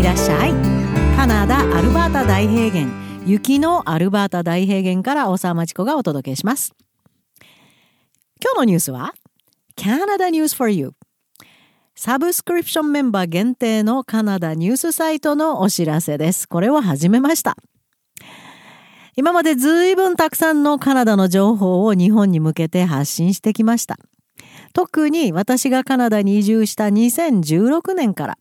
いらっしゃい。カナダアルバータ大平原雪のアルバータ大平原から大沢町子がお届けします。今日のニュースは Canada News for You サブスクリプションメンバー限定のカナダニュースサイトのお知らせです。これを始めました。今までずいぶんたくさんのカナダの情報を日本に向けて発信してきました。特に私がカナダに移住した2016年から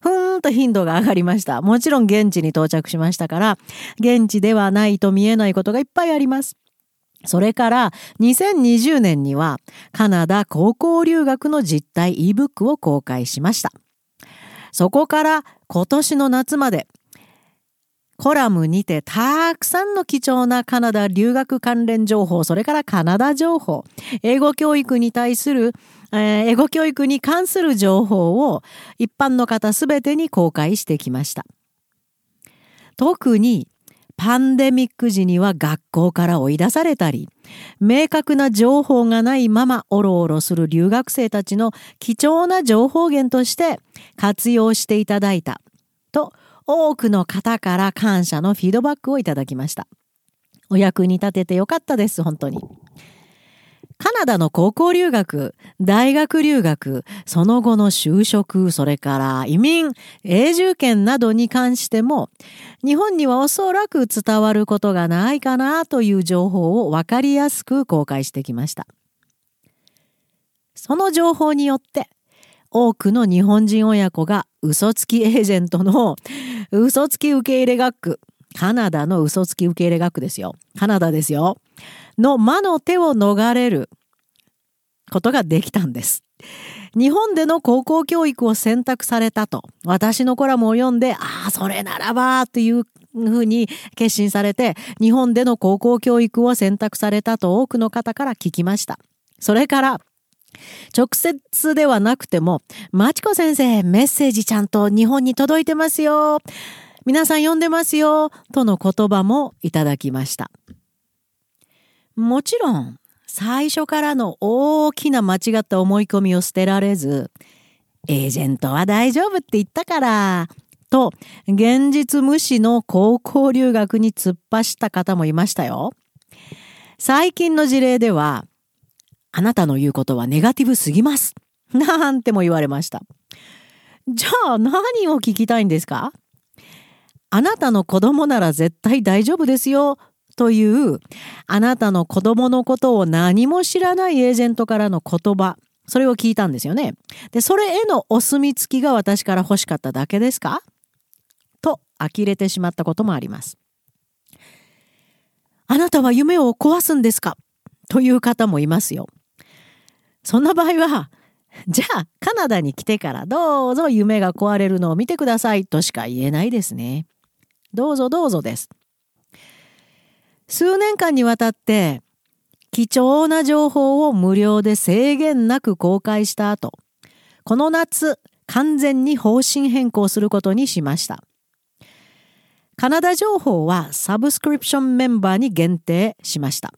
ふーんと頻度が上がりました。もちろん現地に到着しましたから、現地ではないと見えないことがいっぱいあります。それから2020年にはカナダ高校留学の実態 ebook を公開しました。そこから今年の夏までコラムにてたくさんの貴重なカナダ留学関連情報、それからカナダ情報、英語教育に対する、えー、英語教育に関する情報を一般の方すべてに公開してきました。特にパンデミック時には学校から追い出されたり、明確な情報がないままおろおろする留学生たちの貴重な情報源として活用していただいたと多くの方から感謝のフィードバックをいただきました。お役に立ててよかったです、本当に。カナダの高校留学、大学留学、その後の就職、それから移民、永住権などに関しても、日本にはおそらく伝わることがないかなという情報をわかりやすく公開してきました。その情報によって、多くの日本人親子が嘘つきエージェントの嘘つき受け入れ学区、カナダの嘘つき受け入れ学区ですよ。カナダですよ。の魔の手を逃れることができたんです。日本での高校教育を選択されたと、私のコラムを読んで、ああ、それならば、というふうに決心されて、日本での高校教育を選択されたと多くの方から聞きました。それから、直接ではなくても、まちこ先生、メッセージちゃんと日本に届いてますよ。皆さん読んでますよ。との言葉もいただきました。もちろん、最初からの大きな間違った思い込みを捨てられず、エージェントは大丈夫って言ったから、と、現実無視の高校留学に突っ走った方もいましたよ。最近の事例では、あなたの言うことはネガティブすぎます。なんても言われました。じゃあ何を聞きたいんですか？あなたの子供なら絶対大丈夫ですよというあなたの子供のことを何も知らないエージェントからの言葉それを聞いたんですよね。で、それへのお墨付きが私から欲しかっただけですか？と呆れてしまったこともあります。あなたは夢を壊すんですか？という方もいますよ。そんな場合は、じゃあカナダに来てからどうぞ夢が壊れるのを見てくださいとしか言えないですね。どうぞどうぞです。数年間にわたって貴重な情報を無料で制限なく公開した後、この夏完全に方針変更することにしました。カナダ情報はサブスクリプションメンバーに限定しました。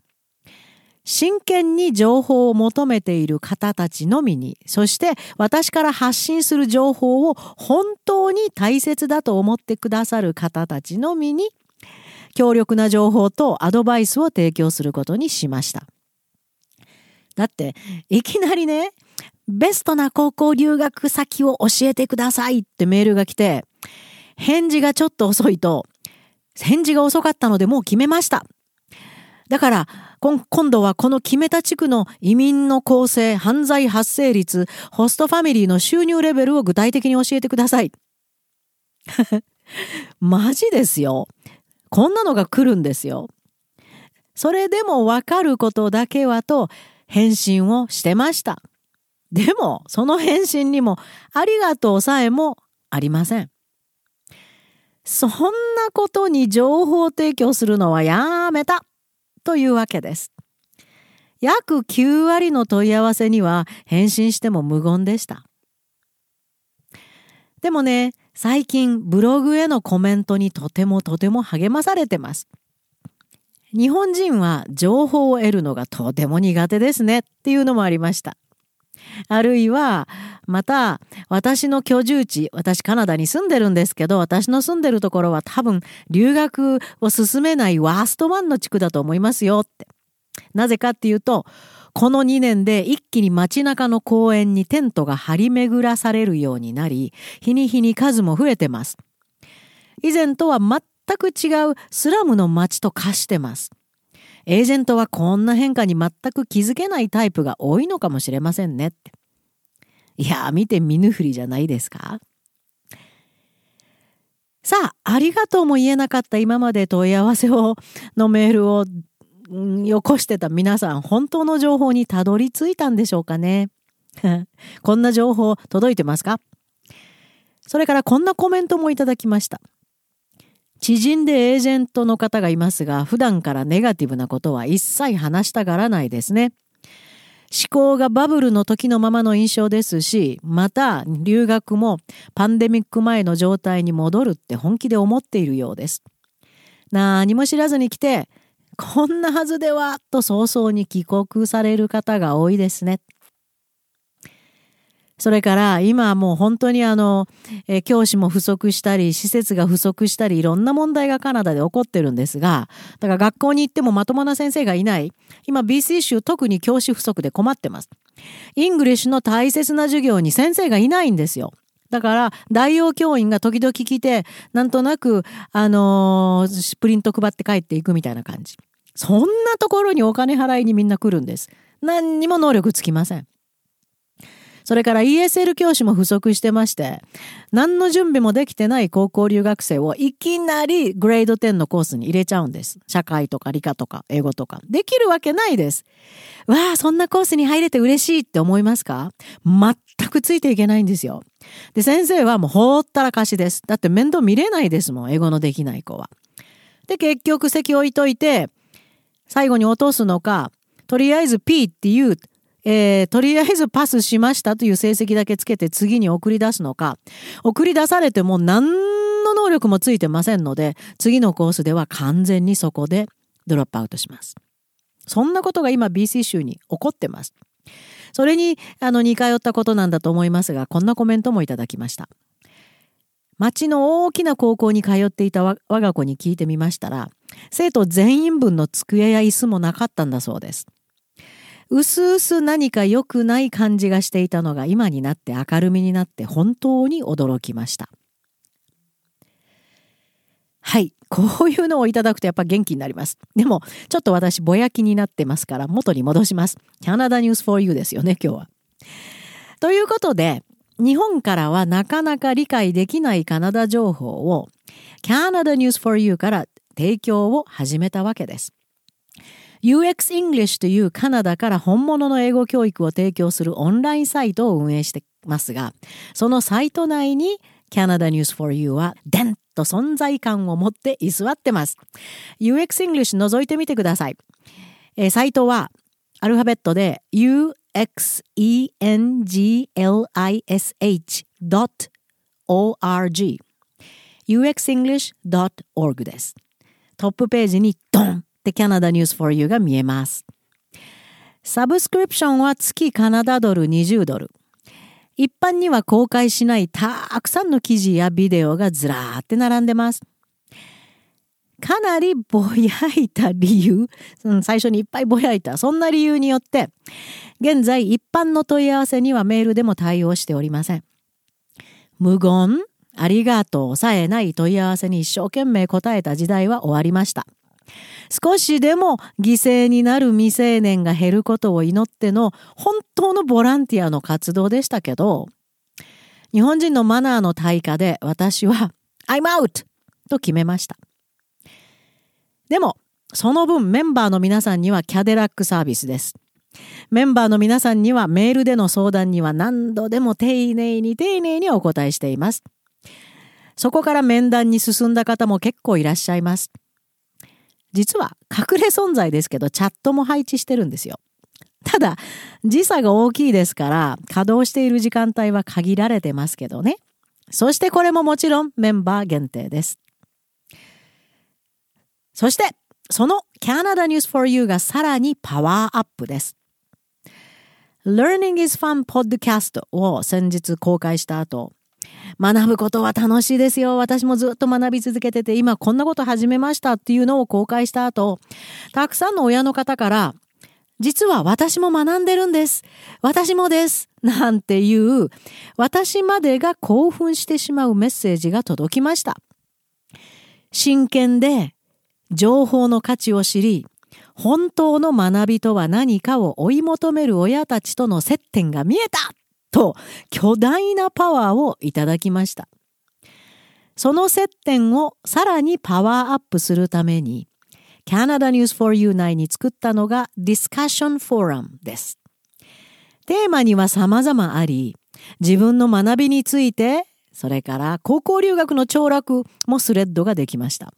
真剣に情報を求めている方たちのみに、そして私から発信する情報を本当に大切だと思ってくださる方たちのみに、強力な情報とアドバイスを提供することにしました。だって、いきなりね、ベストな高校留学先を教えてくださいってメールが来て、返事がちょっと遅いと、返事が遅かったのでもう決めました。だから、今度はこの決めた地区の移民の構成、犯罪発生率、ホストファミリーの収入レベルを具体的に教えてください。マジですよ。こんなのが来るんですよ。それでもわかることだけはと返信をしてました。でも、その返信にもありがとうさえもありません。そんなことに情報提供するのはやめた。というわけです。約9割の問い合わせには返信しても無言でした。でもね、最近ブログへのコメントにとてもとても励まされてます。日本人は情報を得るのがとても苦手ですねっていうのもありました。あるいは、また、私の居住地、私カナダに住んでるんですけど、私の住んでるところは多分留学を進めないワーストワンの地区だと思いますよって。なぜかっていうと、この2年で一気に街中の公園にテントが張り巡らされるようになり、日に日に数も増えてます。以前とは全く違うスラムの街と化してます。エージェントはこんな変化に全く気づけないタイプが多いのかもしれませんねって。いや、見て見ぬふりじゃないですか？さあ、ありがとうも言えなかった今まで問い合わせを、のメールを、よこしてた皆さん、本当の情報にたどり着いたんでしょうかね？こんな情報届いてますか？それからこんなコメントもいただきました。知人でエージェントの方がいますが、普段からネガティブなことは一切話したがらないですね。思考がバブルの時のままの印象ですし、また留学もパンデミック前の状態に戻るって本気で思っているようです。何も知らずに来て、こんなはずではと早々に帰国される方が多いですね。それから今はもう本当にあの、え、教師も不足したり、施設が不足したり、いろんな問題がカナダで起こってるんですが、だから学校に行ってもまともな先生がいない。今 BC 州特に教師不足で困ってます。 English の大切な授業に先生がいないんですよ。だから、代用教員が時々来て、なんとなく、あのー、プリント配って帰っていくみたいな感じ。そんなところにお金払いにみんな来るんです。何にも能力つきません。それから ESL 教師も不足してまして、何の準備もできてない高校留学生をいきなりグレード10のコースに入れちゃうんです。社会とか理科とか英語とか。できるわけないです。わあ、そんなコースに入れて嬉しいって思いますか？全くついていけないんですよ。で、先生はもうほったらかしです。だって面倒見れないですもん、英語のできない子は。で、結局席置いといて、最後に落とすのか、とりあえず P っていうえー、とりあえずパスしましたという成績だけつけて次に送り出すのか、送り出されても何の能力もついてませんので、次のコースでは完全にそこでドロップアウトします。そんなことが今 BC 州に起こってます。それに、あの、似通ったことなんだと思いますが、こんなコメントもいただきました。町の大きな高校に通っていた我が子に聞いてみましたら、生徒全員分の机や椅子もなかったんだそうです。うすうす何か良くない感じがしていたのが今になって明るみになって本当に驚きました。はい。こういうのをいただくとやっぱ元気になります。でも、ちょっと私ぼやきになってますから元に戻します。キャナダニュース for you ですよね、今日は。ということで、日本からはなかなか理解できないカナダ情報を Canada News for You から提供を始めたわけです。UX English というカナダから本物の英語教育を提供するオンラインサイトを運営してますが、そのサイト内に Canada News for You はデンと存在感を持って居座ってます。UX English 覗いてみてください。えー、サイトはアルファベットで uxenglish.org uxenglish.org です。トップページにドンでキャナダニュース for You が見えます。サブスクリプションは月カナダドル20ドル。一般には公開しないたくさんの記事やビデオがずらーって並んでます。かなりぼやいた理由、うん、最初にいっぱいぼやいた、そんな理由によって、現在一般の問い合わせにはメールでも対応しておりません。無言、ありがとうさえない問い合わせに一生懸命答えた時代は終わりました。少しでも犠牲になる未成年が減ることを祈っての本当のボランティアの活動でしたけど、日本人のマナーの対価で私は I'm out! と決めました。でも、その分メンバーの皆さんにはキャデラックサービスです。メンバーの皆さんにはメールでの相談には何度でも丁寧に丁寧にお答えしています。そこから面談に進んだ方も結構いらっしゃいます。実は隠れ存在ですけど、チャットも配置してるんですよ。ただ、時差が大きいですから、稼働している時間帯は限られてますけどね。そしてこれももちろんメンバー限定です。そして、その Canada News for You がさらにパワーアップです。Learning is Fun Podcast を先日公開した後、学ぶことは楽しいですよ。私もずっと学び続けてて、今こんなこと始めましたっていうのを公開した後、たくさんの親の方から、実は私も学んでるんです。私もです。なんていう、私までが興奮してしまうメッセージが届きました。真剣で情報の価値を知り、本当の学びとは何かを追い求める親たちとの接点が見えたと巨大なパワーをいただきました。その接点をさらにパワーアップするために Canada News for You 内に作ったのが Discussion Forum です。テーマには様々あり、自分の学びについて、それから高校留学の凋落もスレッドができました。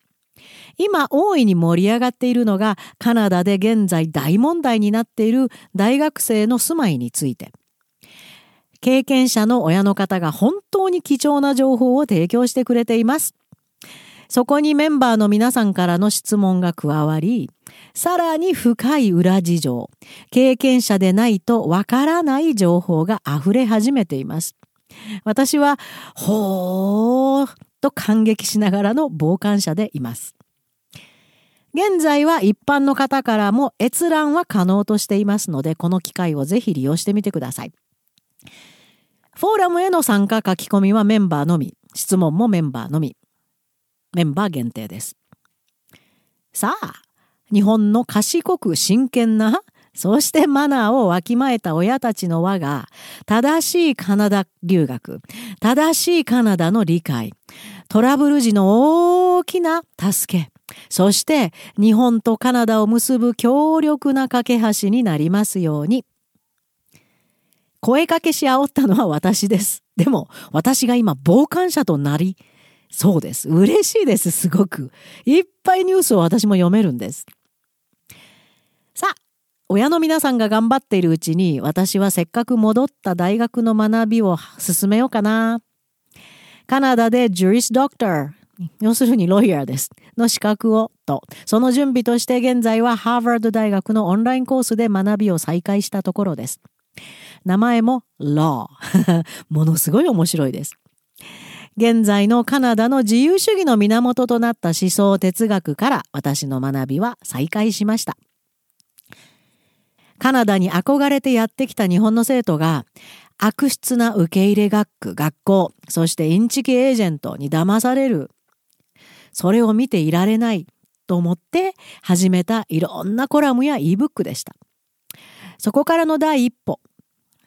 今大いに盛り上がっているのがカナダで現在大問題になっている大学生の住まいについて。経験者の親の方が本当に貴重な情報を提供してくれています。そこにメンバーの皆さんからの質問が加わり、さらに深い裏事情、経験者でないとわからない情報が溢れ始めています。私は、ほーと感激しながらの傍観者でいます。現在は一般の方からも閲覧は可能としていますので、この機会をぜひ利用してみてください。フォーラムへの参加書き込みはメンバーのみ、質問もメンバーのみ。メンバー限定です。さあ、日本の賢く真剣な、そしてマナーをわきまえた親たちの輪が、正しいカナダ留学、正しいカナダの理解、トラブル時の大きな助け、そして日本とカナダを結ぶ強力な架け橋になりますように。声かけし煽ったのは私です。でも私が今傍観者となり、そうです。嬉しいです、すごく。いっぱいニュースを私も読めるんです。さあ、親の皆さんが頑張っているうちに、私はせっかく戻った大学の学びを進めようかな。カナダでジュリスドクター、要するにロイヤーです。の資格をと、その準備として現在はハーバード大学のオンラインコースで学びを再開したところです。名前も Law。ものすごい面白いです。現在のカナダの自由主義の源となった思想哲学から私の学びは再開しました。カナダに憧れてやってきた日本の生徒が悪質な受け入れ学区、学校、そしてインチキエージェントに騙される。それを見ていられないと思って始めたいろんなコラムや ebook でした。そこからの第一歩。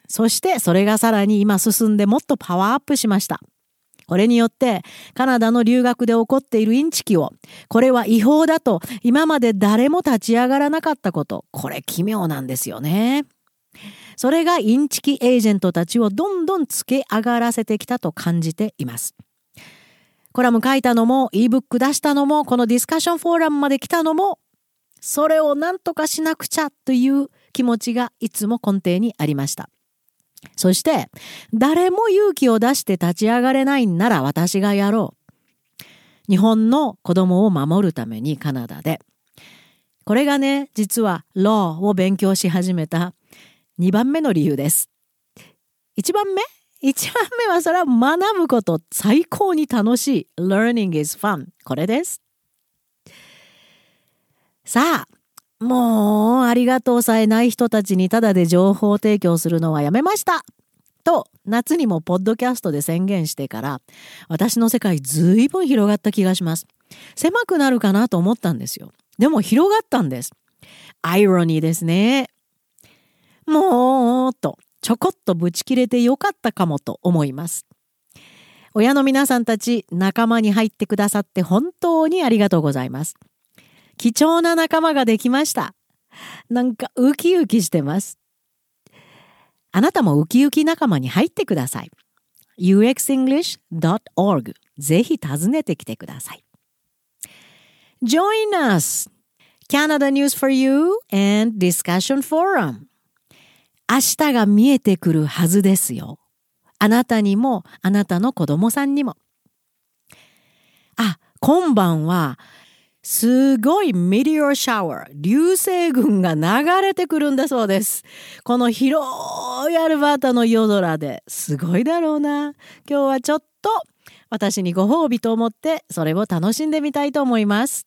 そしてそれがさらに今進んでもっとパワーアップしました。これによってカナダの留学で起こっているインチキを、これは違法だと今まで誰も立ち上がらなかったこと、これ奇妙なんですよね。それがインチキエージェントたちをどんどんつけ上がらせてきたと感じています。コラム書いたのも、ebook 出したのも、このディスカッションフォーラムまで来たのも、それを何とかしなくちゃという気持ちがいつも根底にありました。そして、誰も勇気を出して立ち上がれないんなら私がやろう。日本の子供を守るためにカナダで。これがね、実は law を勉強し始めた2番目の理由です。1番目 ?1 番目はそれは学ぶこと最高に楽しい。learning is fun. これです。さあ、もう、ありがとうさえない人たちにただで情報提供するのはやめましたと、夏にもポッドキャストで宣言してから、私の世界ずいぶん広がった気がします。狭くなるかなと思ったんですよ。でも広がったんです。アイロニーですね。もう、と、ちょこっとブチ切れてよかったかもと思います。親の皆さんたち、仲間に入ってくださって本当にありがとうございます。貴重な仲間ができました。なんかウキウキしてます。あなたもウキウキ仲間に入ってください。uxenglish.org ぜひ訪ねてきてください。Join us! Canada News for You and Discussion Forum 明日が見えてくるはずですよ。あなたにもあなたの子供さんにも。あ、今晩はすごいメディオシャワー、流星群が流れてくるんだそうです。この広いアルバータの夜空ですごいだろうな。今日はちょっと私にご褒美と思ってそれを楽しんでみたいと思います。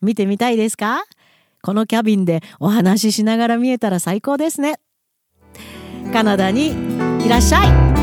見てみたいですか？このキャビンでお話ししながら見えたら最高ですね。カナダにいらっしゃい